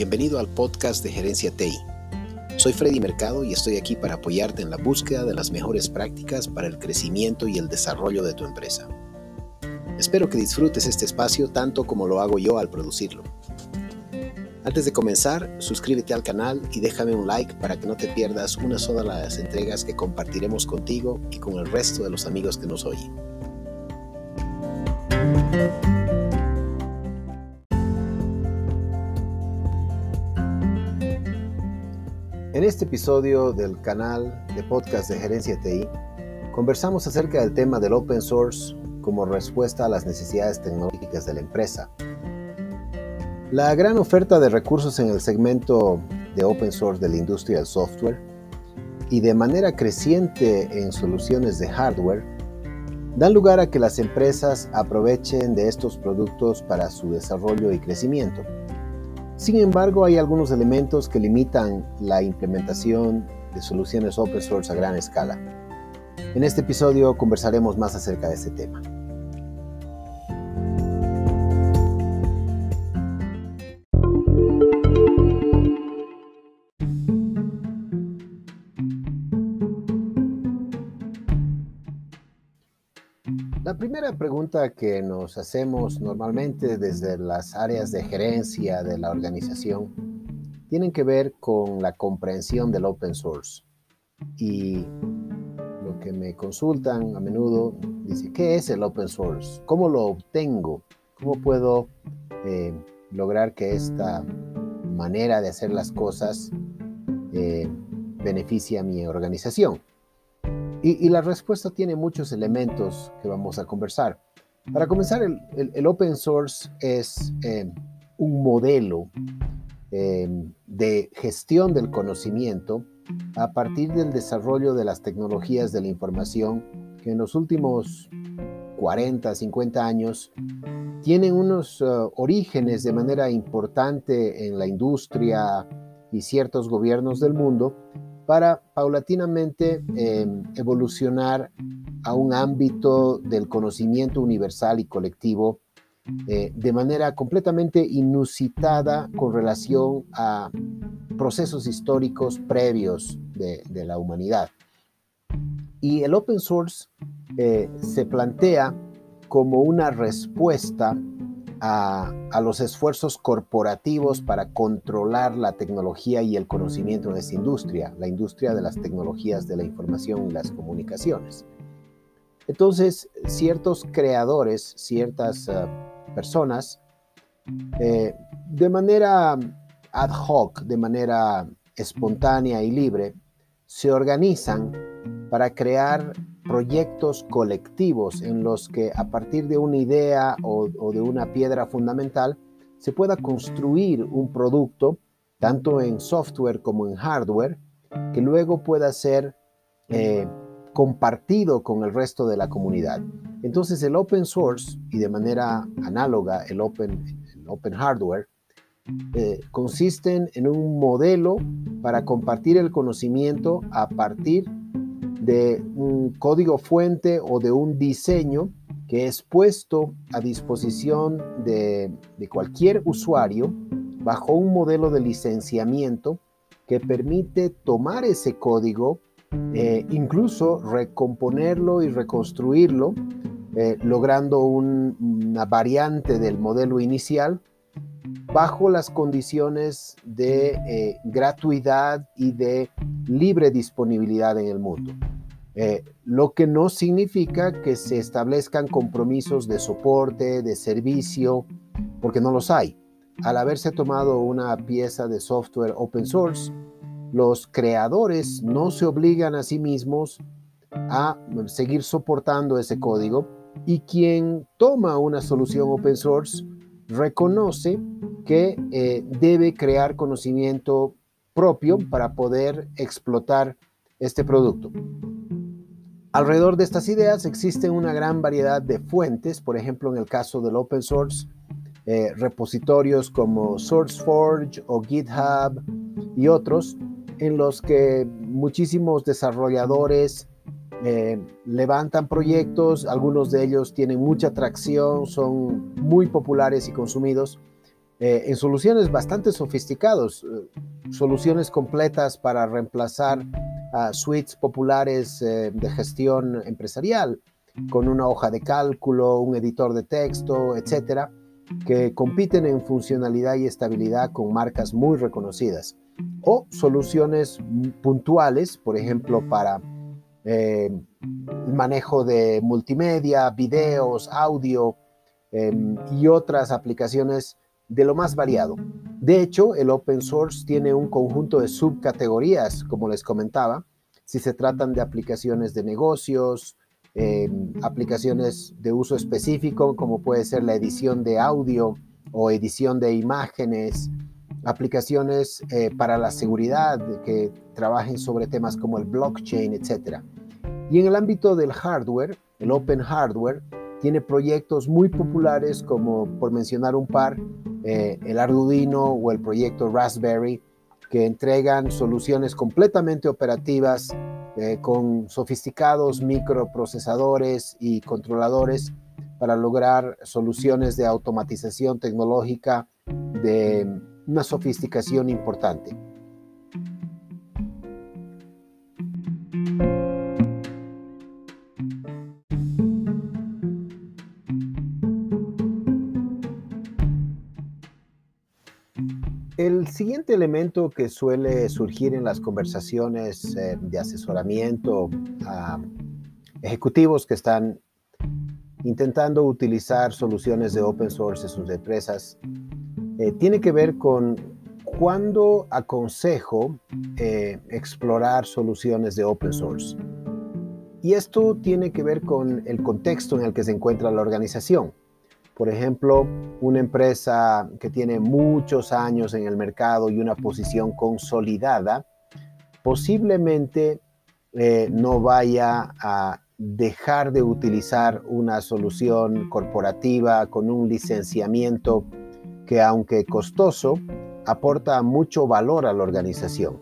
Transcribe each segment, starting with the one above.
Bienvenido al podcast de Gerencia TI. Soy Freddy Mercado y estoy aquí para apoyarte en la búsqueda de las mejores prácticas para el crecimiento y el desarrollo de tu empresa. Espero que disfrutes este espacio tanto como lo hago yo al producirlo. Antes de comenzar, suscríbete al canal y déjame un like para que no te pierdas una sola de las entregas que compartiremos contigo y con el resto de los amigos que nos oyen. En este episodio del canal de podcast de Gerencia TI, conversamos acerca del tema del open source como respuesta a las necesidades tecnológicas de la empresa. La gran oferta de recursos en el segmento de open source de la industria del software y de manera creciente en soluciones de hardware dan lugar a que las empresas aprovechen de estos productos para su desarrollo y crecimiento. Sin embargo, hay algunos elementos que limitan la implementación de soluciones open source a gran escala. En este episodio conversaremos más acerca de este tema. La primera pregunta que nos hacemos normalmente desde las áreas de gerencia de la organización tienen que ver con la comprensión del open source. Y lo que me consultan a menudo dice, ¿qué es el open source? ¿Cómo lo obtengo? ¿Cómo puedo eh, lograr que esta manera de hacer las cosas eh, beneficie a mi organización? Y, la respuesta tiene muchos elementos que vamos a conversar. Para comenzar, el, open source es eh, un modelo eh, de gestión del conocimiento a partir del desarrollo de las tecnologías de la información que en los últimos 40, 50 años tienen unos uh, orígenes de manera importante en la industria y ciertos gobiernos del mundo, para paulatinamente em, evolucionar a un ámbito del conocimiento universal y colectivo eh, de manera completamente inusitada con relación a procesos históricos previos de, la humanidad. Y el open source eh, se plantea como una respuesta a, los esfuerzos corporativos para controlar la tecnología y el conocimiento en esta industria, la industria de las tecnologías de la información y las comunicaciones. Entonces, ciertos creadores, ciertas eh, personas, eh, de manera ad hoc, de manera espontánea y libre, se organizan para crear proyectos colectivos en los que a partir de una idea o, de una piedra fundamental se pueda construir un producto, tanto en software como en hardware, que luego pueda ser eh, compartido con el resto de la comunidad. Entonces el open source y de manera análoga el open, hardware eh, consisten en un modelo para compartir el conocimiento a partir de un código fuente o de un diseño que es puesto a disposición de, cualquier usuario bajo un modelo de licenciamiento que permite tomar ese código, eh, incluso recomponerlo y reconstruirlo, eh, logrando una variante del modelo inicial bajo las condiciones de eh, gratuidad y de libre disponibilidad en el mundo. Eh, lo que no significa que se establezcan compromisos de soporte, de servicio, porque no los hay. Al haberse tomado una pieza de software open source, los creadores no se obligan a sí mismos a seguir soportando ese código y quien toma una solución open source reconoce que eh, debe crear conocimiento propio para poder explotar este producto. Alrededor de estas ideas existe una gran variedad de fuentes, por ejemplo en el caso del open source, eh, repositorios como SourceForge o GitHub y otros, en los que muchísimos desarrolladores eh, levantan proyectos, algunos de ellos tienen mucha atracción, son muy populares y consumidos, eh, en soluciones bastante sofisticadas, eh, soluciones completas para reemplazar suites populares de gestión empresarial, con una hoja de cálculo, un editor de texto, etcétera, que compiten en funcionalidad y estabilidad con marcas muy reconocidas, o soluciones puntuales, por ejemplo, para el manejo de multimedia, videos, audio em, y otras aplicaciones de lo más variado. De hecho, el open source tiene un conjunto de subcategorías, como les comentaba, si se tratan de aplicaciones de negocios, em, aplicaciones de uso específico, como puede ser la edición de audio o edición de imágenes, aplicaciones eh, para la seguridad que trabajen sobre temas como el blockchain, etc. Y en el ámbito del hardware, el open hardware, tiene proyectos muy populares como, por mencionar un par, eh, el Arduino o el proyecto Raspberry, que entregan soluciones completamente operativas eh, con sofisticados microprocesadores y controladores para lograr soluciones de automatización tecnológica de una sofisticación importante. El siguiente elemento que suele surgir en las conversaciones eh, de asesoramiento a ejecutivos que están intentando utilizar soluciones de open source en sus empresas eh, tiene que ver con cuándo aconsejo eh, explorar soluciones de open source. Y esto tiene que ver con el contexto en el que se encuentra la organización. Por ejemplo, una empresa que tiene muchos años en el mercado y una posición consolidada, posiblemente eh, no vaya a dejar de utilizar una solución corporativa con un licenciamiento que aunque costoso, aporta mucho valor a la organización.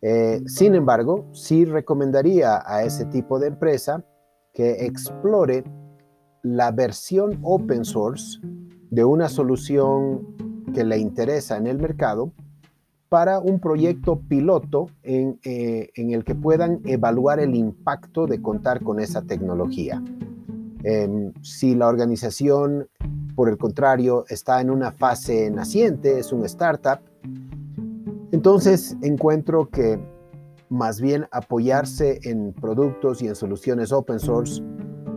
Eh, sin embargo, sí recomendaría a ese tipo de empresa que explore la versión open source de una solución que le interesa en el mercado para un proyecto piloto en, eh, el que puedan evaluar el impacto de contar con esa tecnología. Em, si la organización, por el contrario, está en una fase naciente, es un startup, entonces encuentro que más bien apoyarse en productos y en soluciones open source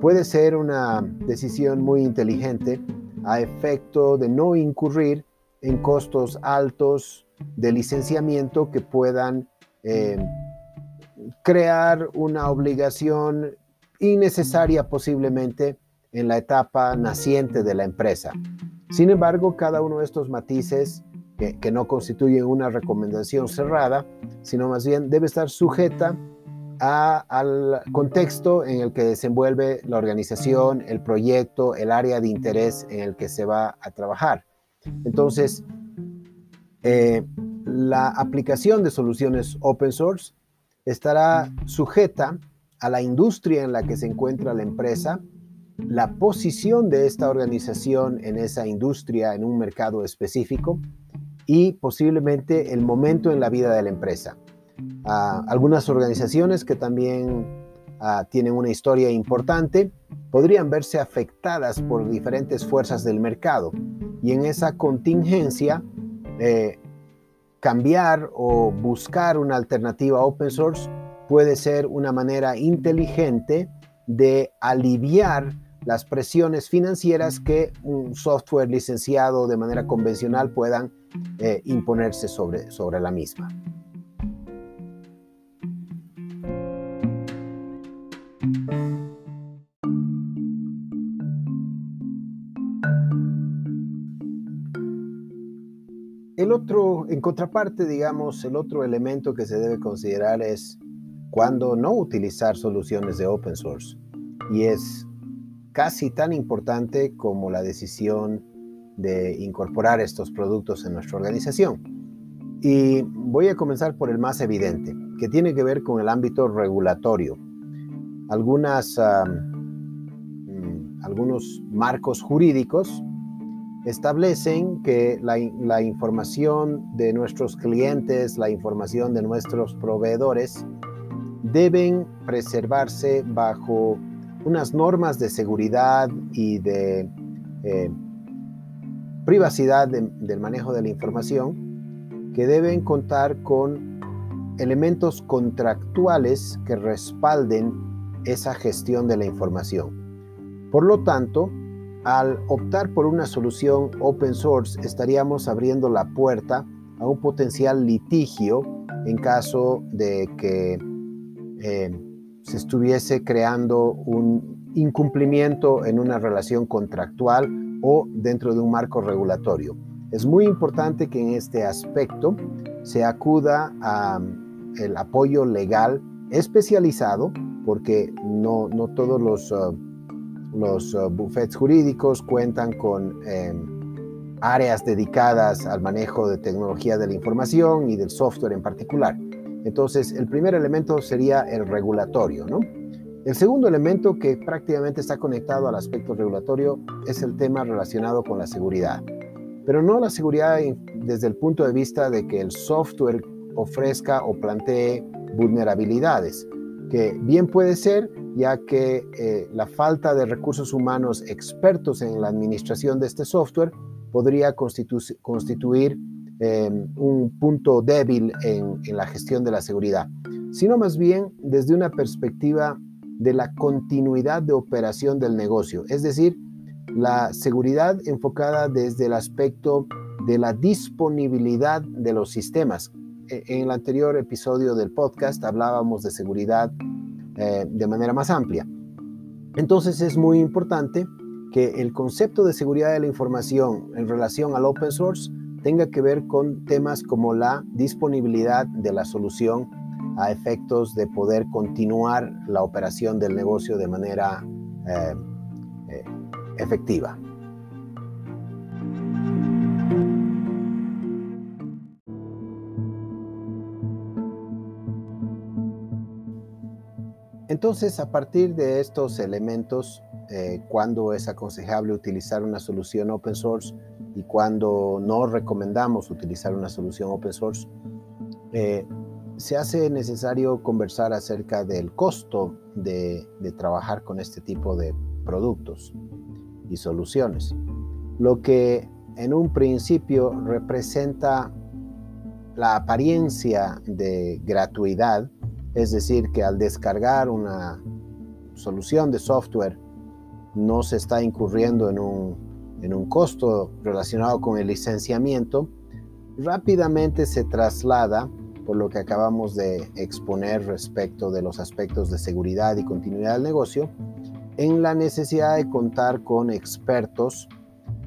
puede ser una decisión muy inteligente a efecto de no incurrir en costos altos de licenciamiento que puedan eh, crear una obligación innecesaria posiblemente en la etapa naciente de la empresa. Sin embargo, cada uno de estos matices, que, no constituyen una recomendación cerrada, sino más bien debe estar sujeta al contexto en el que desenvuelve la organización, el proyecto, el área de interés en el que se va a trabajar. Entonces, eh, la aplicación de soluciones open source estará sujeta a la industria en la que se encuentra la empresa, la posición de esta organización en esa industria, en un mercado específico y posiblemente el momento en la vida de la empresa. Algunas organizaciones que también ah, tienen una historia importante podrían verse afectadas por diferentes fuerzas del mercado y en esa contingencia eh, cambiar o buscar una alternativa open source puede ser una manera inteligente de aliviar las presiones financieras que un software licenciado de manera convencional puedan eh, imponerse sobre, sobre la misma. El otro, en contraparte, digamos, el otro elemento que se debe considerar es cuando no utilizar soluciones de open source. Y es casi tan importante como la decisión de incorporar estos productos en nuestra organización. Y voy a comenzar por el más evidente, que tiene que ver con el ámbito regulatorio. Algunas, mm, algunos marcos jurídicos establecen que la, información de nuestros clientes, la información de nuestros proveedores, deben preservarse bajo unas normas de seguridad y de eh, privacidad del manejo de la información que deben contar con elementos contractuales que respalden esa gestión de la información. Por lo tanto, al optar por una solución open source, estaríamos abriendo la puerta a un potencial litigio en caso de que eh, se estuviese creando un incumplimiento en una relación contractual o dentro de un marco regulatorio. Es muy importante que en este aspecto se acuda al apoyo legal especializado, porque no, no todos los... Uh, los uh, buffets jurídicos cuentan con em, áreas dedicadas al manejo de tecnología de la información y del software en particular. Entonces, el primer elemento sería el regulatorio, ¿no? El segundo elemento que prácticamente está conectado al aspecto regulatorio es el tema relacionado con la seguridad. Pero no la seguridad desde el punto de vista de que el software ofrezca o plantee vulnerabilidades, que bien puede ser ya que eh, la falta de recursos humanos expertos en la administración de este software podría constituir em, un punto débil en, la gestión de la seguridad, sino más bien desde una perspectiva de la continuidad de operación del negocio, es decir, la seguridad enfocada desde el aspecto de la disponibilidad de los sistemas. E, en el anterior episodio del podcast hablábamos de seguridad eh, de manera más amplia. Entonces es muy importante que el concepto de seguridad de la información en relación al open source tenga que ver con temas como la disponibilidad de la solución a efectos de poder continuar la operación del negocio de manera eh, eh, efectiva. Entonces, a partir de estos elementos, eh, cuando es aconsejable utilizar una solución open source y cuando no recomendamos utilizar una solución open source, eh, se hace necesario conversar acerca del costo de, de trabajar con este tipo de productos y soluciones. Lo que en un principio representa la apariencia de gratuidad, es decir, que al descargar una solución de software no se está incurriendo en un, costo relacionado con el licenciamiento, rápidamente se traslada por lo que acabamos de exponer respecto de los aspectos de seguridad y continuidad del negocio, en la necesidad de contar con expertos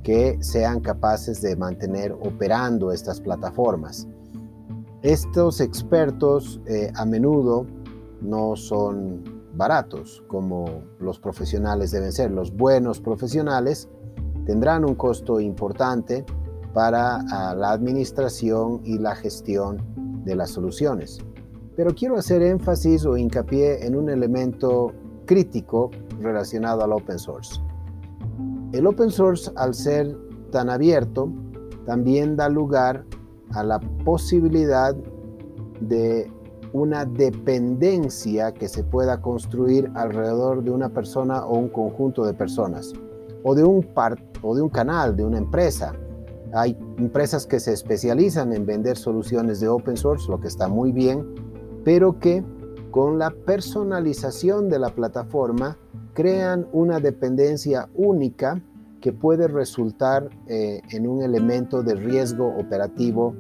que sean capaces de mantener operando estas plataformas. Estos expertos eh, a menudo no son baratos como los profesionales deben ser. Los buenos profesionales tendrán un costo importante para ah, la administración y la gestión de las soluciones. Pero quiero hacer énfasis o hincapié en un elemento crítico relacionado al open source. El open source, al ser tan abierto, también da lugar a la posibilidad de una dependencia que se pueda construir alrededor de una persona o un conjunto de personas, o de un, o de un canal, de una empresa. Hay empresas que se especializan en vender soluciones de open source, lo que está muy bien, pero que con la personalización de la plataforma crean una dependencia única que puede resultar eh, en un elemento de riesgo operativo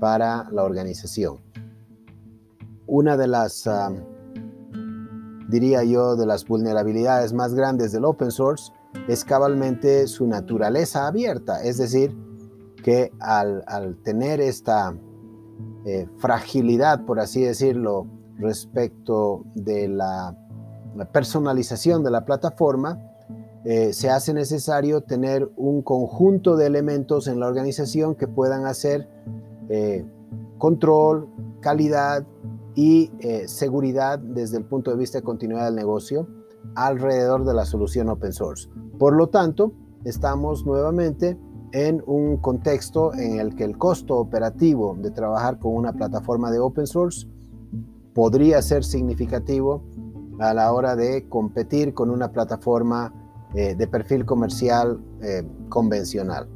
para la organización. Una de las, diría yo, de las vulnerabilidades más grandes del open source es cabalmente su naturaleza abierta, es decir, que al, tener esta eh, fragilidad, por así decirlo, respecto de la personalización de la plataforma, eh, se hace necesario tener un conjunto de elementos en la organización que puedan hacer eh, control, calidad y eh, seguridad desde el punto de vista de continuidad del negocio alrededor de la solución open source. Por lo tanto, estamos nuevamente en un contexto en el que el costo operativo de trabajar con una plataforma de open source podría ser significativo a la hora de competir con una plataforma eh, de perfil comercial eh, convencional.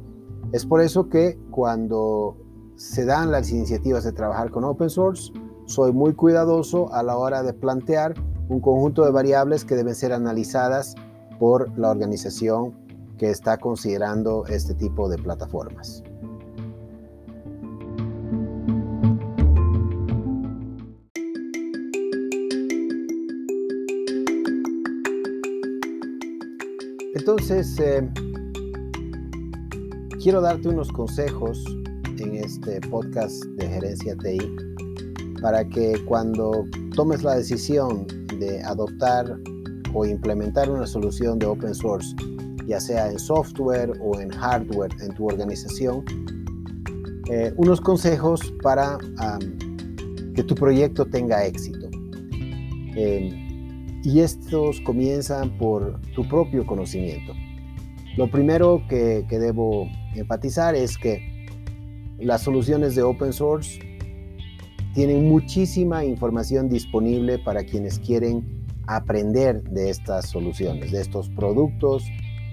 Es por eso que cuando se dan las iniciativas de trabajar con open source, soy muy cuidadoso a la hora de plantear un conjunto de variables que deben ser analizadas por la organización que está considerando este tipo de plataformas. Entonces, eh, quiero darte unos consejos en este podcast de Gerencia TI para que cuando tomes la decisión de adoptar o implementar una solución de open source, ya sea en software o en hardware en tu organización, eh, unos consejos para que tu proyecto tenga éxito. Em, y estos comienzan por tu propio conocimiento. Lo primero que, debo enfatizar es que las soluciones de open source tienen muchísima información disponible para quienes quieren aprender de estas soluciones, de estos productos,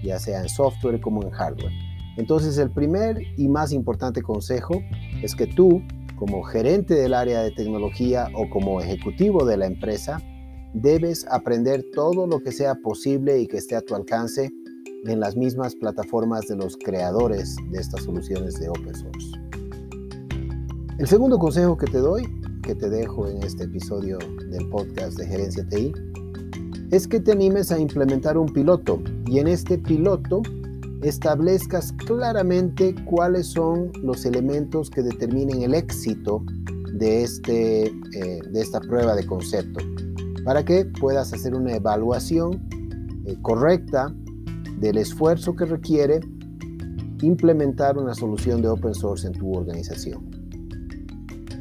ya sea en software como en hardware. Entonces el primer y más importante consejo es que tú, como gerente del área de tecnología o como ejecutivo de la empresa, debes aprender todo lo que sea posible y que esté a tu alcance en las mismas plataformas de los creadores de estas soluciones de open source. El segundo consejo que te doy, que te dejo en este episodio del podcast de Gerencia TI, es que te animes a implementar un piloto y en este piloto establezcas claramente cuáles son los elementos que determinen el éxito de, este, eh, de esta prueba de concepto para que puedas hacer una evaluación eh, correcta del esfuerzo que requiere implementar una solución de open source en tu organización.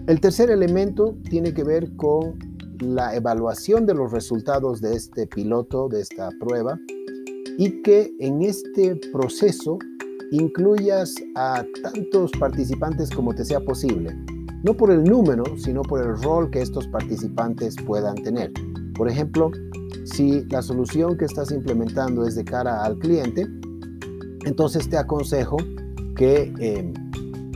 El tercer elemento tiene que ver con la evaluación de los resultados de este piloto, de esta prueba, y que en este proceso incluyas a tantos participantes como te sea posible, no por el número, sino por el rol que estos participantes puedan tener. Por ejemplo, si la solución que estás implementando es de cara al cliente, entonces te aconsejo que em,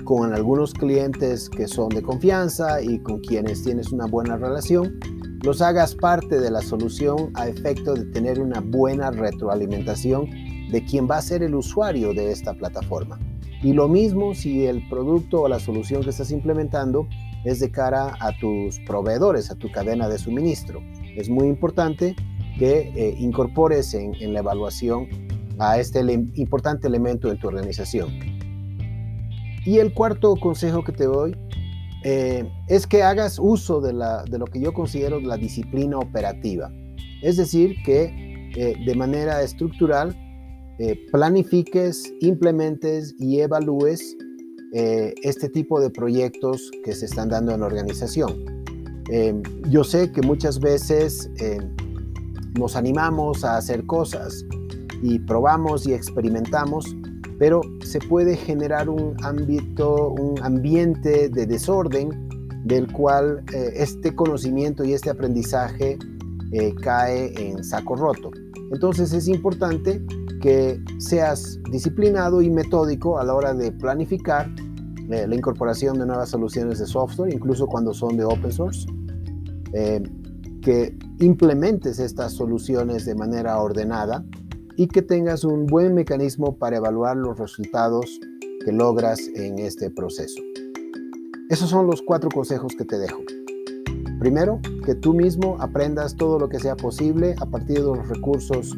con algunos clientes que son de confianza y con quienes tienes una buena relación, los hagas parte de la solución a efecto de tener una buena retroalimentación de quien va a ser el usuario de esta plataforma. Y lo mismo si el producto o la solución que estás implementando es de cara a tus proveedores, a tu cadena de suministro es muy importante que eh, incorpores en, la evaluación a este importante elemento en tu organización. Y el cuarto consejo que te doy eh, es que hagas uso de, lo que yo considero la disciplina operativa. Es decir, que eh, de manera estructural planifiques, implementes y evalúes este tipo de proyectos que se están dando en la organización. Eh, yo sé que muchas veces eh, nos animamos a hacer cosas y probamos y experimentamos, pero se puede generar un ámbito, un ambiente de desorden del cual eh, este conocimiento y este aprendizaje cae en saco roto. Entonces es importante que seas disciplinado y metódico a la hora de planificar la incorporación de nuevas soluciones de software, incluso cuando son de open source, eh, que implementes estas soluciones de manera ordenada y que tengas un buen mecanismo para evaluar los resultados que logras en este proceso. Esos son los cuatro consejos que te dejo. Primero, que tú mismo aprendas todo lo que sea posible a partir de los recursos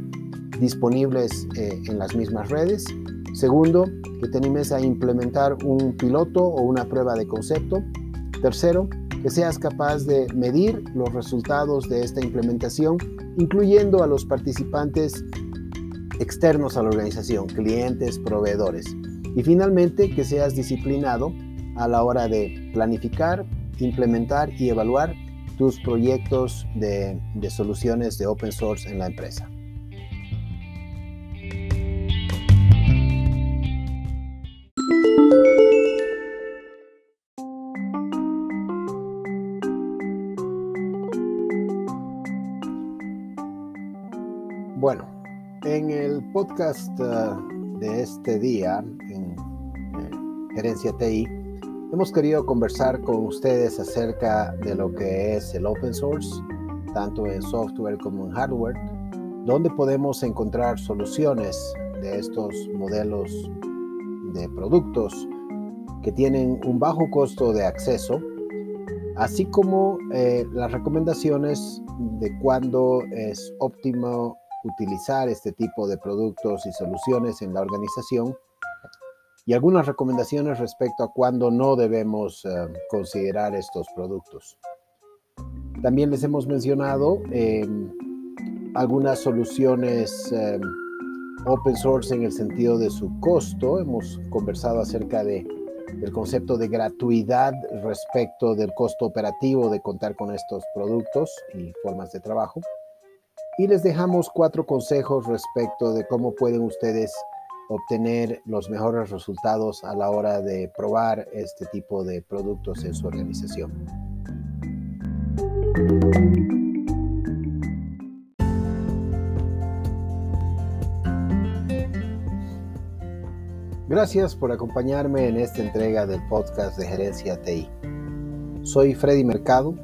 disponibles eh, en las mismas redes. Segundo, que te animes a implementar un piloto o una prueba de concepto. Tercero, que seas capaz de medir los resultados de esta implementación, incluyendo a los participantes externos a la organización, clientes, proveedores. Y finalmente, que seas disciplinado a la hora de planificar, implementar y evaluar tus proyectos de, soluciones de open source en la empresa. Bueno, podcast uh, de este día en eh, Gerencia TI, hemos querido conversar con ustedes acerca de lo que es el open source, tanto en software como en hardware, donde podemos encontrar soluciones de estos modelos de productos que tienen un bajo costo de acceso, así como eh, las recomendaciones de cuándo es óptimo utilizar este tipo de productos y soluciones en la organización y algunas recomendaciones respecto a cuándo no debemos eh, considerar estos productos. También les hemos mencionado em, algunas soluciones em, open source en el sentido de su costo. Hemos conversado acerca de, del concepto de gratuidad respecto del costo operativo de contar con estos productos y formas de trabajo. Y les dejamos cuatro consejos respecto de cómo pueden ustedes obtener los mejores resultados a la hora de probar este tipo de productos en su organización. Gracias por acompañarme en esta entrega del podcast de Gerencia TI. Soy Freddy Mercado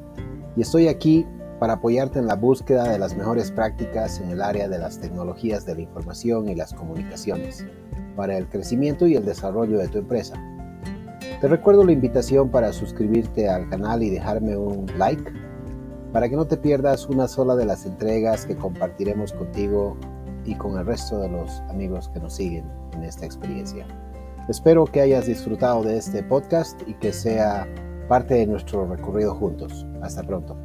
y estoy aquí para apoyarte en la búsqueda de las mejores prácticas en el área de las tecnologías de la información y las comunicaciones, para el crecimiento y el desarrollo de tu empresa. Te recuerdo la invitación para suscribirte al canal y dejarme un like, para que no te pierdas una sola de las entregas que compartiremos contigo y con el resto de los amigos que nos siguen en esta experiencia. Espero que hayas disfrutado de este podcast y que sea parte de nuestro recorrido juntos. Hasta pronto.